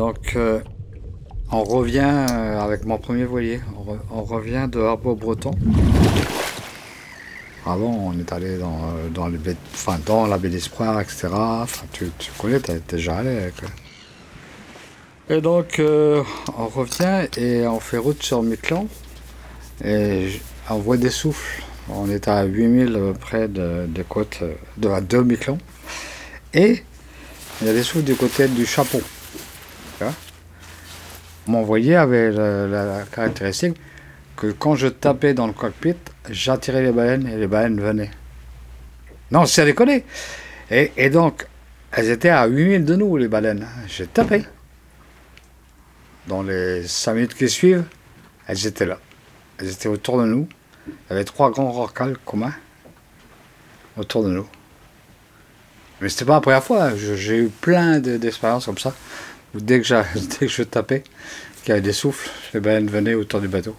Donc, euh, on revient euh, avec mon premier voilier. On, re- on revient de Harbour-Breton. Avant, on est allé dans, euh, dans, la baie d'Espoir, etc. Tu, tu connais, t'es déjà allé. Et donc, on revient et on fait route sur Miquelon. Et on voit des souffles. On est à 8000 euh, près de, des côtes euh, de, deux Miquelon. Et il y a des souffles du côté du chapeau. Mon voilier avait la, caractéristique que quand je tapais dans le cockpit, j'attirais les baleines et les baleines venaient. Non, c'est déconné. Et, et donc, elles étaient à 8000 de nous, les baleines. J'ai tapé. Dans les 5 minutes qui suivent, elles étaient là. Elles étaient autour de nous. Il y avait trois grands rorquals communs autour de nous. Mais c'était pas la première fois. J'ai eu plein de- d'expériences comme ça. Dès que, je tapais, qu'il y avait des souffles, les baleines venaient autour du bateau.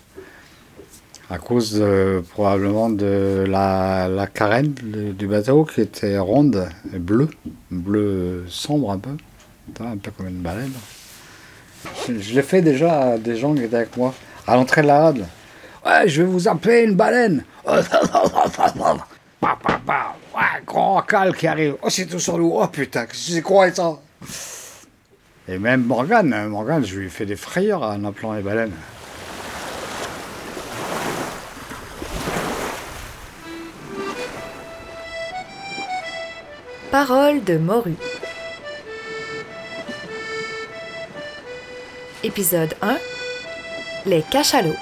À cause probablement de la, carène du bateau qui était ronde et bleue, bleu sombre un peu, un peu comme une baleine. Je, l'ai fait déjà à des gens qui étaient avec moi à l'entrée de la rade. Ouais, je vais vous appeler une baleine. Ouais, grand rorqual qui arrive. Oh, c'est tout sur nous. Oh putain, c'est quoi ça? Et même Morgane, hein, Morgane, je lui ai fait des frayeurs en appelant les baleines. Parole de morue. Épisode 1 Les cachalots.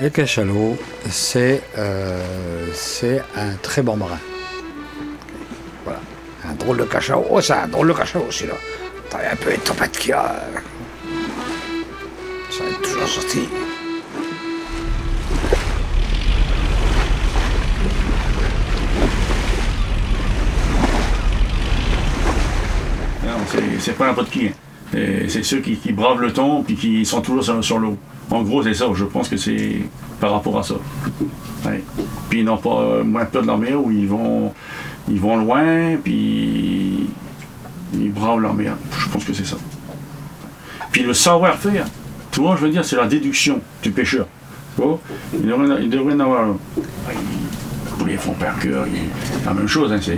Les cachalots, c'est euh, c'est un très bon marin. Voilà. Un drôle de cachalot. Oh, c'est un drôle de cachalot, celui-là. T'as un peu tempêtes qu'il y a. Ça est toujours sorti. C'est- pas n'importe qui. hein. Et C'est ceux qui, bravent le temps puis qui sont toujours sur, l'eau. En gros, c'est ça. Je pense que c'est par rapport à ça. Puis ils n'ont pas euh, moins peur de la mer où ils vont, ils vont loin puis ils bravent mer. Je pense que c'est ça. Puis le savoir-faire, tu vois, je veux dire, c'est la déduction du pêcheur. Il devrait, il en avoir. un. Ils, ils font par cœur. La même chose. Hein, c'est,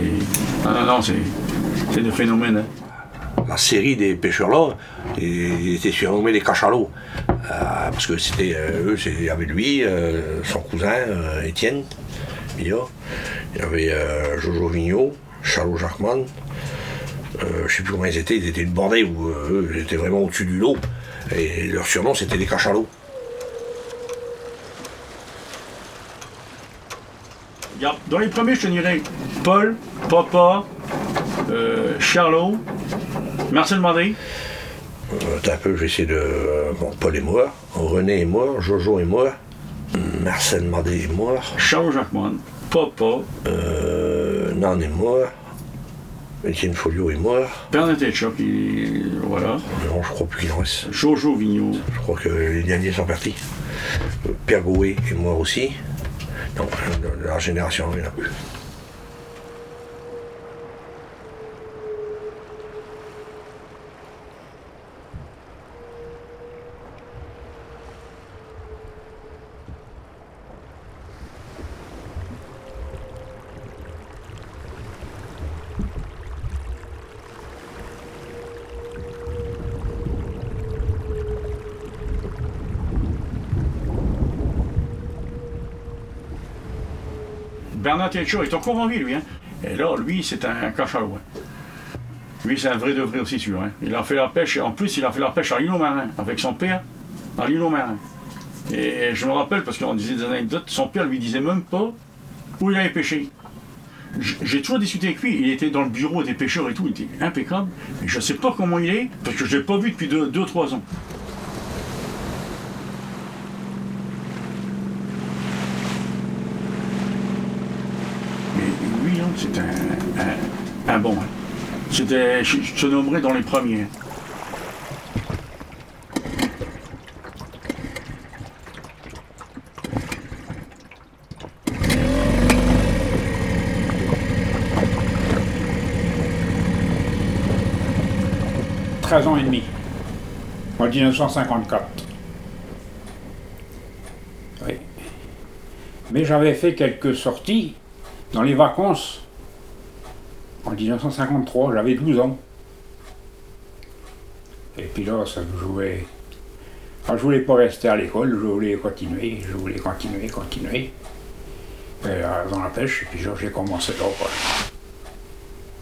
non, non, non, c'est, des phénomènes. hein. la série des pêcheurs-là, ils étaient surnommés les cachalots. Euh, parce que c'était euh, eux, il y avait lui, euh, son cousin Étienne il y avait Jojo Vigneault, Charlot Jacqueman, euh, je sais plus comment ils étaient, ils étaient une bordée où euh, eux, ils étaient vraiment au-dessus du lot. Et leur surnom c'était les cachalots. Regarde, dans les premiers, je te dirais Paul, Papa, euh, Charlot, Marcel Mandé. Euh, un peu, je vais essayer de. bon, Paul est mort, René est mort, Jojo est mort, Marcel Madé est mort, Charles Jacquemin, Papa, euh, Nan est mort, Étienne Folio est mort. Bernadette Choc, il- voilà. Non, je crois plus qu'il en reste. Jojo Vigneault, Je crois que les derniers sont partis. Euh, Pierre Gouet est mort aussi. Non, la génération, il n'y en a plus. Bernard est encore en vie, lui. Hein. Et là, lui, c'est un, un cachalot. hein. Lui, c'est un vrai de vrai aussi sûr. Hein. Il a fait la pêche, en plus, il a fait la pêche à l'îlot marin, avec son père, à l'îlot marin. Et je me rappelle, parce qu'on disait des anecdotes, son père lui disait même pas où il avait pêché. J'ai toujours discuté avec lui, il était dans le bureau des pêcheurs et tout, il était impeccable. Et je sais pas comment il est, parce que je l'ai pas vu depuis 2-3 ans hein, c'est un, bon. C'était, je, je te nommerais dans les premiers. « 13 ans et demi. En 1954. Oui. Mais j'avais fait quelques sorties dans les vacances en 1953, j'avais 12 ans. Et puis là, ça me jouait. Enfin, je voulais pas rester à l'école, je voulais continuer, je voulais continuer, continuer. Euh, dans la pêche, et puis j'ai commencé là.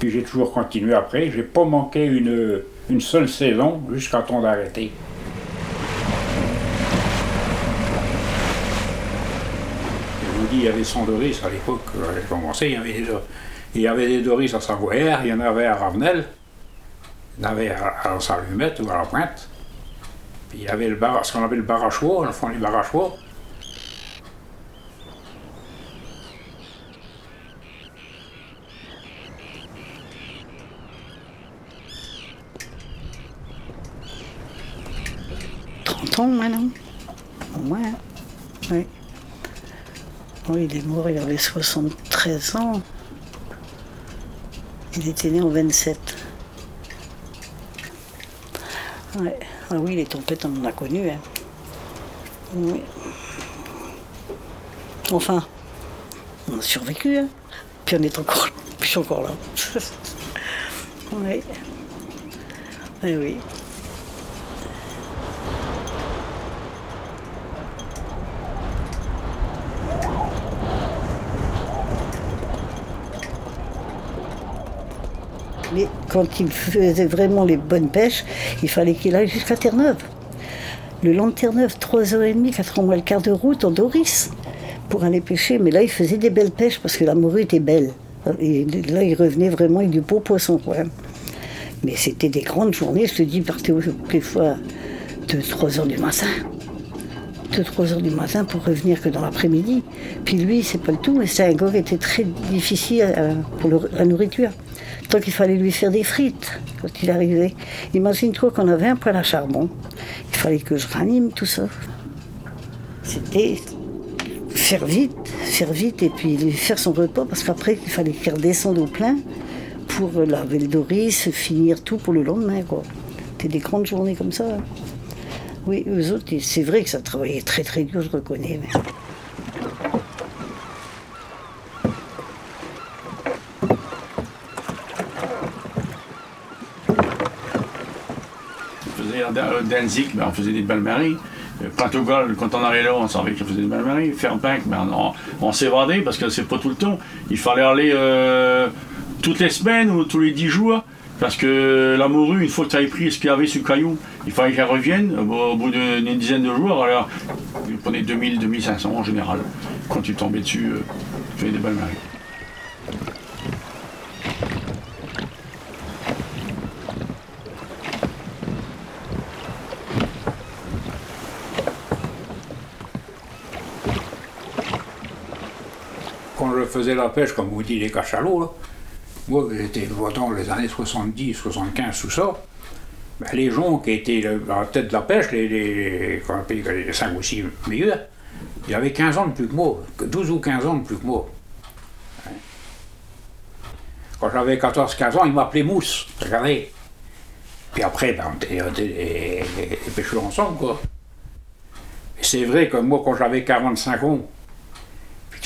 Puis j'ai toujours continué après, j'ai pas manqué une, une seule saison jusqu'à temps d'arrêter. Je vous dis, il y avait 100 Doris à l'époque, quand j'ai commencé, il y avait déjà il y avait des Doris à Savoyère, il y en avait à Ravenel, il y en avait à, Salumette ou à la Pointe. Puis il y avait le bar, ce qu'on appelle le bar à choix, le fond du bar à choix. maintenant. Au moins. hein. Oui. Oui, il est mort, il avait 73 ans. Il était né en 27. Ouais. Ah oui, les tempêtes, on en a connu. Hein. Enfin, on a survécu. Hein. Puis on est encore, je suis encore là. oui. Oui, oui. Quand il faisait vraiment les bonnes pêches, il fallait qu'il aille jusqu'à Terre-Neuve. Le long de Terre-Neuve, 3h30, 4h moins le quart de route en Doris pour aller pêcher. Mais là, il faisait des belles pêches parce que la morue était belle. Et là, il revenait vraiment avec du beau poisson. Mais c'était des grandes journées. Je te dis, il partait quelquefois de 3h du matin. De 3h du matin pour revenir que dans l'après-midi. Puis lui, c'est pas le tout, mais qui était très difficile euh, pour la nourriture. Donc il fallait lui faire des frites quand il arrivait. Imagine-toi qu'on avait un poêle à charbon. Il fallait que je ranime tout ça. C'était faire vite, faire vite et puis lui faire son repas parce qu'après il fallait qu'il redescende au plein pour laver le doris, finir tout pour le lendemain. C'était des grandes journées comme ça. hein. Oui, eux autres, c'est vrai que ça travaillait très très dur, je reconnais. mais- à euh, Danzig, ben, on faisait des bains-maries. Pintogol, quand on arrivait là, on savait qu'on faisait des bains-maries. Fairbank, on, on s'évadait parce que c'est pas tout le temps. Il fallait aller euh, toutes les semaines ou tous les dix jours. Parce que la morue, une fois que tu avais pris ce qu'il y avait sur le caillou, il fallait qu'elle revienne au, bout d'une dizaine de jours. Alors, tu prenais 2000, 2500 en général. Quand tu tombais dessus, euh, tu faisais des bains-maries. Quand je faisais la pêche, comme vous dites, les cachalots, moi, j'étais dans les années 70, 75, tout ça. ben, les gens qui étaient à la tête de la pêche, les, les, appelle les 5 ou 6 meilleurs, ils avaient 15 ans de plus que moi, que 12 ou 15 ans de plus que moi. Hein. Quand j'avais 14-15 ans, ils m'appelaient Mousse, regardez. Puis après, ben, on était, les, les- les pêcheurs ensemble, quoi. C'est vrai que moi, quand j'avais 45 ans,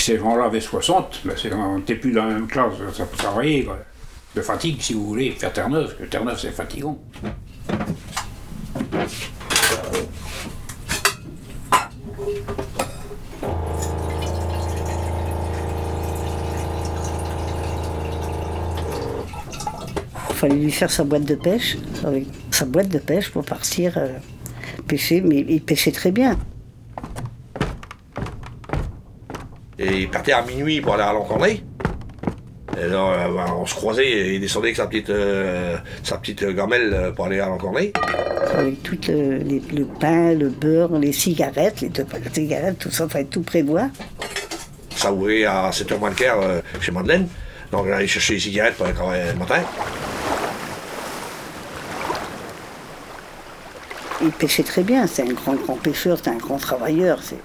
ces gens-là avaient 60, ben on n'était plus dans la même classe, ça peut travailler, quoi. De fatigue, si vous voulez, faire Terre-Neuve, que Terre-Neuve, c'est fatigant. Il fallait lui faire sa boîte de pêche, sa boîte de pêche pour partir euh, pêcher, mais il pêchait très bien. Et il partait à minuit pour aller à l'encornet. Et là, euh, on se croisait et il descendait avec sa petite, euh, sa petite gamelle euh, pour aller à l'encornet. Avec tout le, les- le pain, le beurre, les cigarettes, les deux paquets de cigarettes, tout ça, il fallait tout prévoir. Ça ouvrait à 7h moins le quart euh, chez Madeleine. Donc j'allais chercher les cigarettes pour aller travailler le matin. Il pêchait très bien, c'est un grand, grand pêcheur, c'est un grand travailleur. c'est-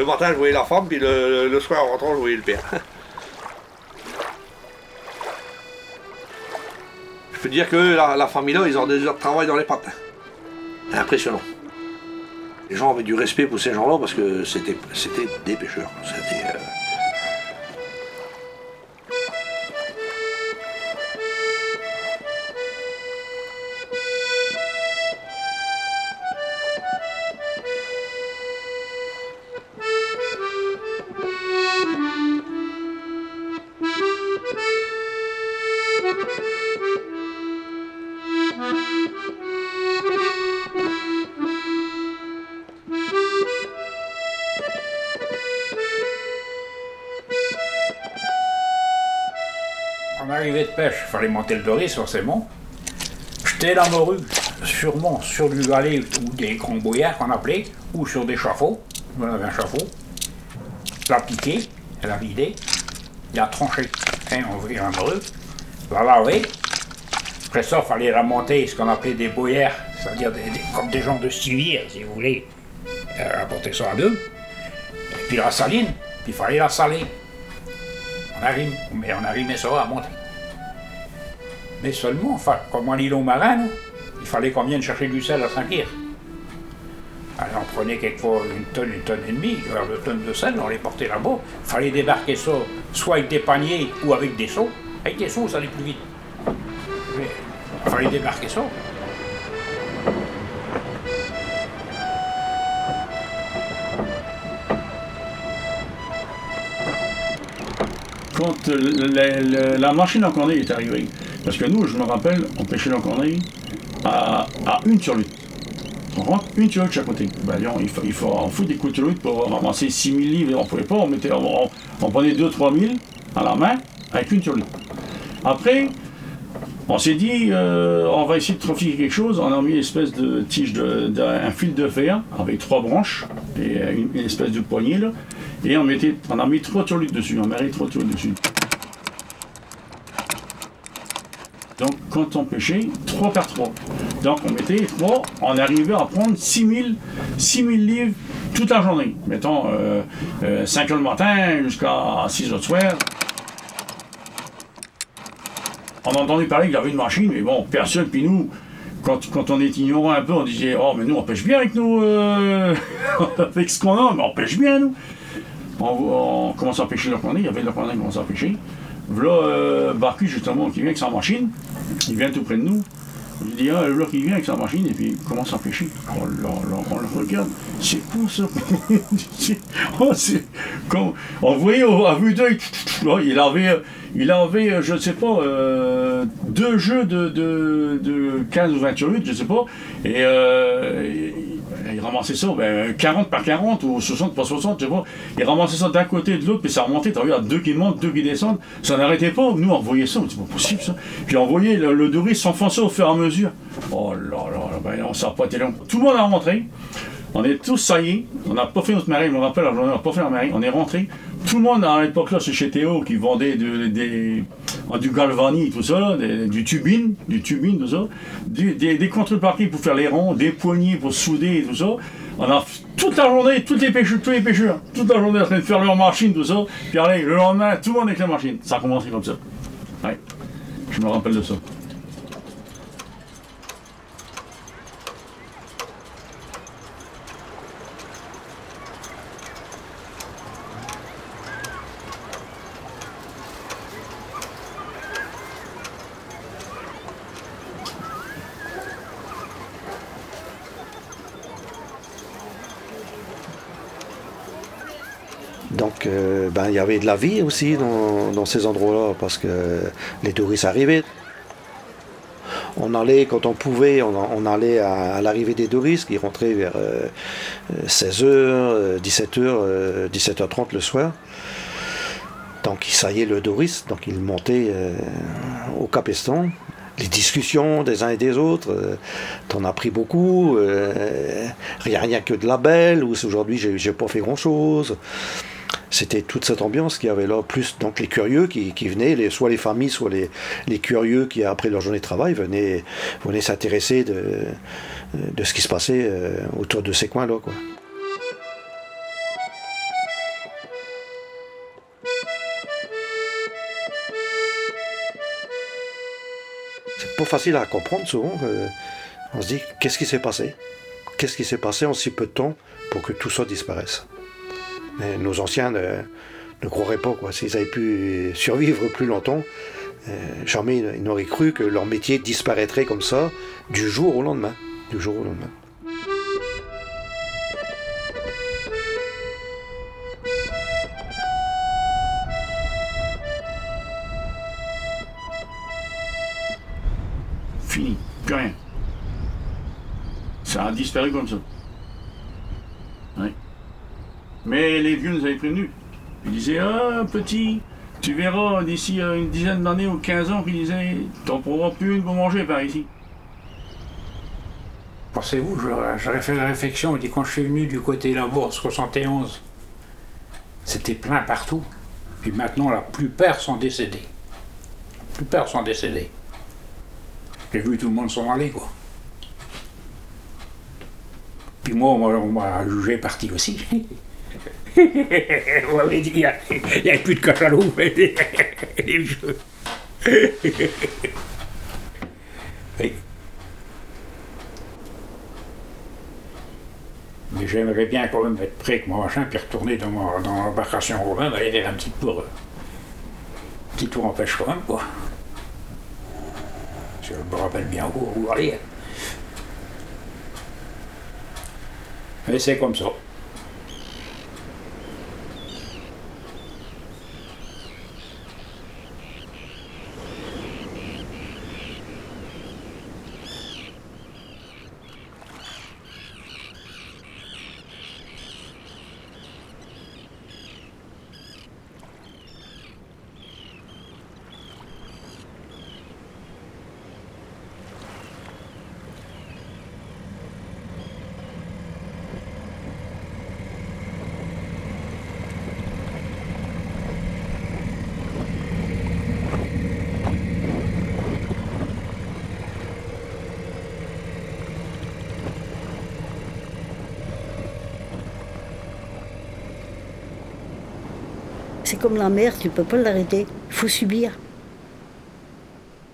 Le matin, je voyais la femme, puis le, soir, en rentrant, je voyais le père. je peux dire que la, la famille-là, ils ont des heures de travail dans les pattes. Impressionnant. Les gens avaient du respect pour ces gens-là parce que c'était des pêcheurs. Euh, De pêche, fallait monter le Doris forcément. Jeter la morue, sûrement sur du galet ou des grands boyards qu'on appelait, ou sur des chapeaux. On avait un chapeau. La piquer, la vider, la trancher. Hein, on ouvrir la morue, la laver. Après ça, il fallait la monter, ce qu'on appelait des boyards, c'est-à-dire comme des gens de civire, si vous voulez. Euh, apporter ça à deux. Puis la saline, puis il fallait la saler. On arrive, mais on arrimait ça à monter. Mais seulement, comme en îlot marin, il fallait qu'on vienne chercher du sel à Saint-Pierre. Alors on prenait quelquefois une tonne, une tonne et demie, deux tonnes de sel, on les portait là-bas. Il fallait débarquer ça, soit avec des paniers ou avec des seaux. Avec des seaux, ça allait plus vite. Mais il fallait débarquer ça. quand euh, la, la- la machine est arrivée, parce que nous, je me rappelle, on pêchait la à, à une sur lutte. On rentre une sur de chaque côté. Ben, il faut, il faut des coups de lutte pour ramasser 6000 livres, on pouvait pas, on, mettait, on, prenait 2-3 000 à la main avec une sur. Après, on s'est dit, euh, on va essayer de trafiquer quelque chose. On a mis une espèce de tige, de, un fil de fer avec trois branches et euh, une, espèce de poignée. Et on, mettait, on a mis trois turlutes dessus, on mis trois turlutes dessus. Donc quand on pêchait, 3 par 3. Donc on mettait 3, on arrivait à prendre 6000 6000 livres toute la journée. Mettons euh, 5 heures le matin jusqu'à 6 heures le soir. On a entendu parler qu'il y avait une machine, mais bon, personne, puis nous, quand, quand on est ignorant un peu, on disait Oh, mais nous, on pêche bien avec nous, euh, avec ce qu'on a, mais on pêche bien, nous. On, commence à pêcher le cornet, il y avait le cornet qui commençait à pêcher. Voilà euh, Barcu, justement, qui vient avec sa machine, il vient tout près de nous. Il dit Ah, là, qui vient avec sa machine, et puis il commence à pêcher. Oh là là, on le regarde, c'est quoi ça? Oh, comme- On voyait à vue d'œil, il avait, il avait, je ne sais pas, euh, deux jeux de, de, de 15 ou 28, je ne sais pas, et euh, il- il ramassait ça, ben, 40 par 40 ou 60 par 60, je pas. Il ramassait ça d'un côté et de l'autre, puis ça remontait. T'as a deux qui montent, deux qui descendent. Ça n'arrêtait pas. Nous, on voyait ça, c'est pas possible ça. Puis on voyait le, le s'enfoncer au fur et à mesure. Oh là là, ben, on s'est pas long. Tout le monde a rentré. On est tous saillés. On n'a pas fait notre marée, je me rappelle, on n'a pas fait la marée. On est rentré. Tout le monde à l'époque là, c'est chez Théo qui vendait de- des, du galvani, tout ça, du tubine, du tubine, tout ça, des, contreparties pour faire les ronds, des poignées pour souder, tout ça. On a toute la journée, tous les pêcheurs, tous les pêcheurs, toute la journée en train de faire leur machine, tout ça. Puis allez, le lendemain, tout le monde avec la machine. Ça a commencé comme ça. Je me rappelle de ça. Ben, il y avait de la vie aussi dans, ces endroits-là, parce que les touristes arrivaient. On allait, quand on pouvait, on, allait à, l'arrivée des touristes qui rentraient vers 16h, 17h, 17h30 le soir. Donc, ça y est, le Doris, donc il montait euh, au Capistan. Les discussions des uns et des autres, euh, t'en as pris beaucoup. euh, rien, que de la belle, ou aujourd'hui j'ai pas fait grand-chose c'était toute cette ambiance qu'il y avait là, plus donc les curieux qui, qui venaient, les, soit les familles, soit les, les curieux qui, après leur journée de travail, venaient, venaient s'intéresser de, de ce qui se passait euh, autour de ces coins-là. Quoi. C'est pas facile à comprendre souvent. on se dit qu'est-ce qui s'est passé? Qu'est-ce qui s'est passé en si peu de temps pour que tout ça disparaisse? Nos anciens ne, croiraient pas. quoi. S'ils avaient pu survivre plus longtemps, euh, jamais ils n'auraient cru que leur métier disparaîtrait comme ça du jour au lendemain. Du jour au lendemain. Fini, rien. Ça a disparu comme ça. Mais les vieux nous avaient prévenus. Ils disaient Ah, petit, tu verras d'ici euh, une dizaine d'années ou 15 ans, ils disaient T'en pourras plus une pour manger par ici. Pensez-vous, j'aurais fait la réflexion, dit quand je suis venu du côté Labour 71, c'était plein partout. Puis maintenant, la plupart sont décédés. La plupart sont décédés. J'ai vu tout le monde s'en aller, quoi. Puis moi, on m'a jugé parti aussi. On m'avait dit, il n'y a, plus de. Oui. Mais j'aimerais bien quand même être prêt avec mon machin, puis retourner dans, ma, dans l'embarcation romaine, aller faire un petit tour. euh, petit tour en pêche quand même, quoi. Je me rappelle bien où, où aller. Mais c'est comme ça. Comme la mer, tu peux pas l'arrêter. Il faut subir.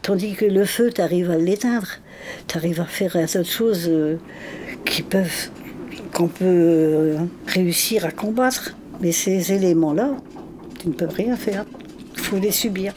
Tandis que le feu, tu arrives à l'éteindre. Tu arrives à faire d'autres choses euh, qui peuvent, qu'on peut euh, réussir à combattre. Mais ces éléments-là, tu ne peux rien faire. Il faut les subir.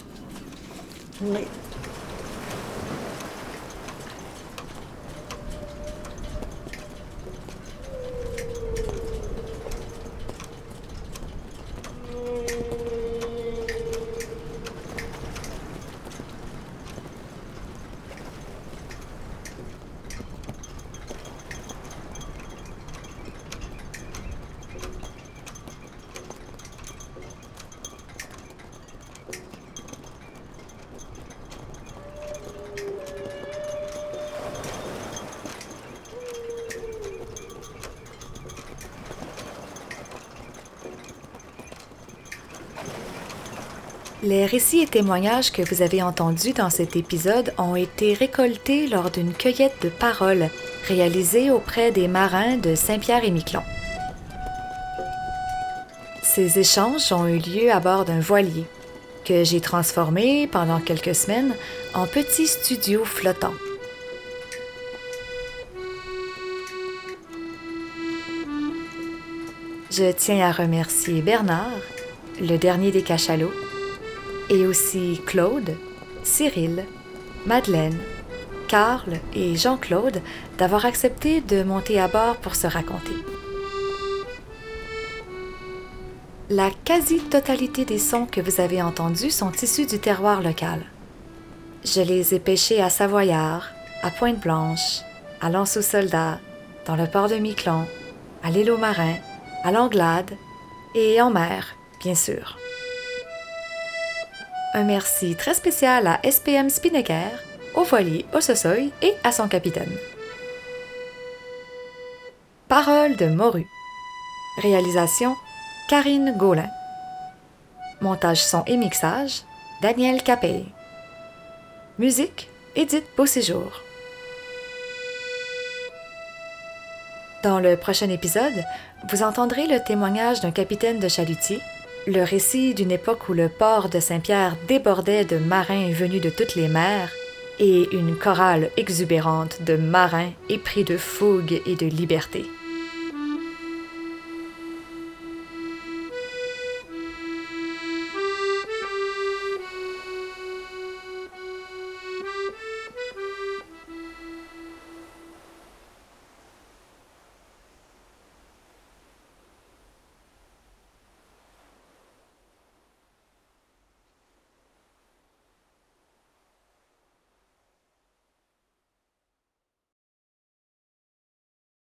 Les récits et témoignages que vous avez entendus dans cet épisode ont été récoltés lors d'une cueillette de paroles réalisée auprès des marins de Saint-Pierre-et-Miquelon. Ces échanges ont eu lieu à bord d'un voilier que j'ai transformé pendant quelques semaines en petit studio flottant. Je tiens à remercier Bernard, le dernier des cachalots, et aussi Claude, Cyril, Madeleine, Karl et Jean-Claude d'avoir accepté de monter à bord pour se raconter. La quasi-totalité des sons que vous avez entendus sont issus du terroir local. Je les ai pêchés à Savoyard, à Pointe-Blanche, à Lens-aux-Soldats, dans le port de Miquelon, à l'île aux Marins, à l'Anglade et en mer, bien sûr. Un merci très spécial à SPM Spinnaker, au voilier au Sosoy et à son capitaine. Parole de Morue. Réalisation Karine Gaulin. Montage son et mixage Daniel Capet. Musique Edith Beauséjour. Dans le prochain épisode, vous entendrez le témoignage d'un capitaine de chalutier, le récit d'une époque où le port de Saint-Pierre débordait de marins venus de toutes les mers et une chorale exubérante de marins épris de fougue et de liberté.